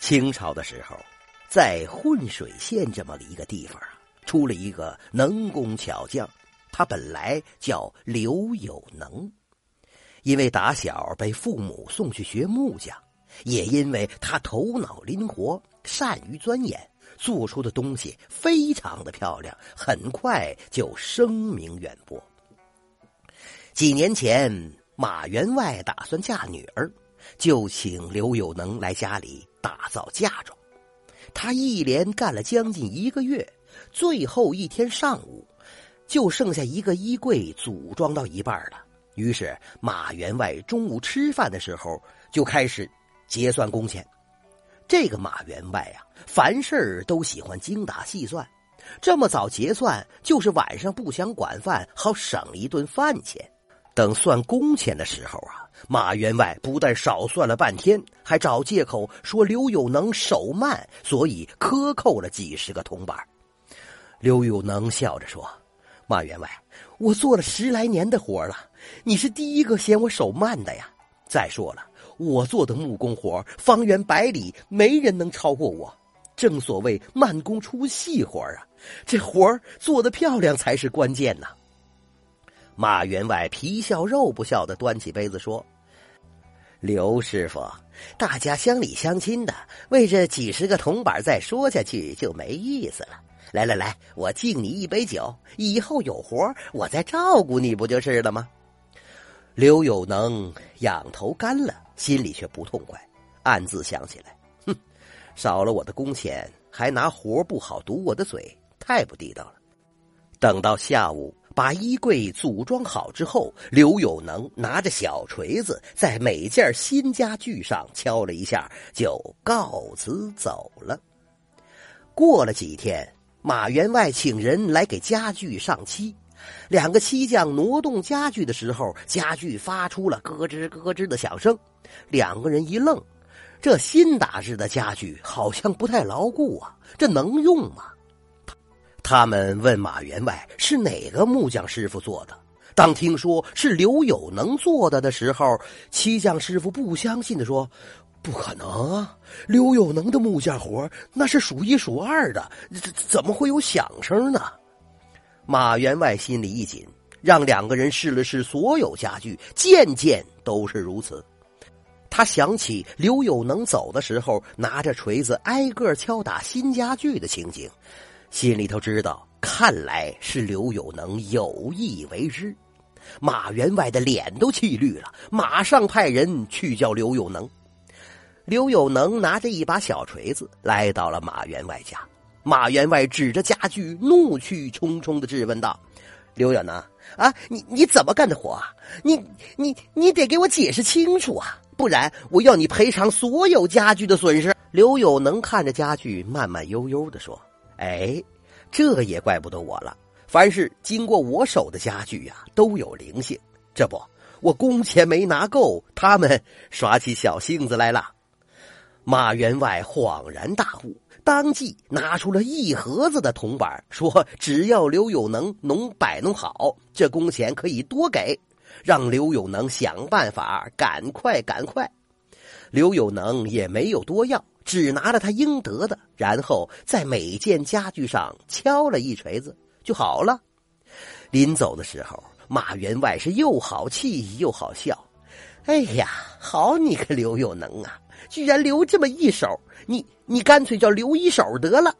清朝的时候，在浑水县这么一个地方啊，出了一个能工巧匠，他本来叫刘有能，因为打小被父母送去学木匠，也因为他头脑灵活，善于钻研，做出的东西非常的漂亮，很快就声名远播。几年前，马员外打算嫁女儿，就请刘有能来家里打造嫁妆。他一连干了将近一个月，最后一天上午，就剩下一个衣柜组装到一半了。于是马员外中午吃饭的时候就开始结算工钱。这个马员外啊，凡事都喜欢精打细算，这么早结算就是晚上不想管饭，好省一顿饭钱。等算工钱的时候啊，马员外不但少算了半天，还找借口说刘有能手慢，所以克扣了几十个铜板。刘有能笑着说：“马员外，我做了十来年的活了，你是第一个嫌我手慢的呀。再说了，我做的木工活，方圆百里没人能超过我。正所谓慢工出细活啊，这活做的漂亮才是关键呐。”马员外皮笑肉不笑的端起杯子说：“刘师傅，大家乡里乡亲的，为这几十个铜板再说下去就没意思了。来来来，我敬你一杯酒，以后有活我再照顾你不就是了吗？”刘有能仰头干了，心里却不痛快，暗自想起来：“哼，少了我的工钱，还拿活不好堵我的嘴，太不地道了。”等到下午。把衣柜组装好之后，刘有能拿着小锤子在每件新家具上敲了一下，就告辞走了。过了几天，马员外请人来给家具上漆，两个漆匠挪动家具的时候，家具发出了咯吱咯吱的响声。两个人一愣，这新打制的家具好像不太牢固啊，这能用吗？他们问马员外是哪个木匠师傅做的。当听说是刘有能做的的时候，漆匠师傅不相信的说：“不可能啊！刘有能的木匠活那是数一数二的，怎怎么会有响声呢？”马员外心里一紧，让两个人试了试所有家具，件件都是如此。他想起刘有能走的时候拿着锤子挨个敲打新家具的情景。心里头知道，看来是刘有能有意为之。马员外的脸都气绿了，马上派人去叫刘有能。刘有能拿着一把小锤子来到了马员外家。马员外指着家具，怒气冲冲的质问道：“刘有能啊，你你怎么干的活啊？你你你得给我解释清楚啊，不然我要你赔偿所有家具的损失。”刘有能看着家具，慢慢悠悠的说。哎，这也怪不得我了。凡是经过我手的家具呀，都有灵性。这不，我工钱没拿够，他们耍起小性子来了。马员外恍然大悟，当即拿出了一盒子的铜板，说：“只要刘有能能摆弄好，这工钱可以多给，让刘有能想办法，赶快赶快。”刘有能也没有多要。只拿了他应得的，然后在每件家具上敲了一锤子就好了。临走的时候，马员外是又好气又好笑。哎呀，好你个刘有能啊，居然留这么一手！你你干脆叫刘一手得了。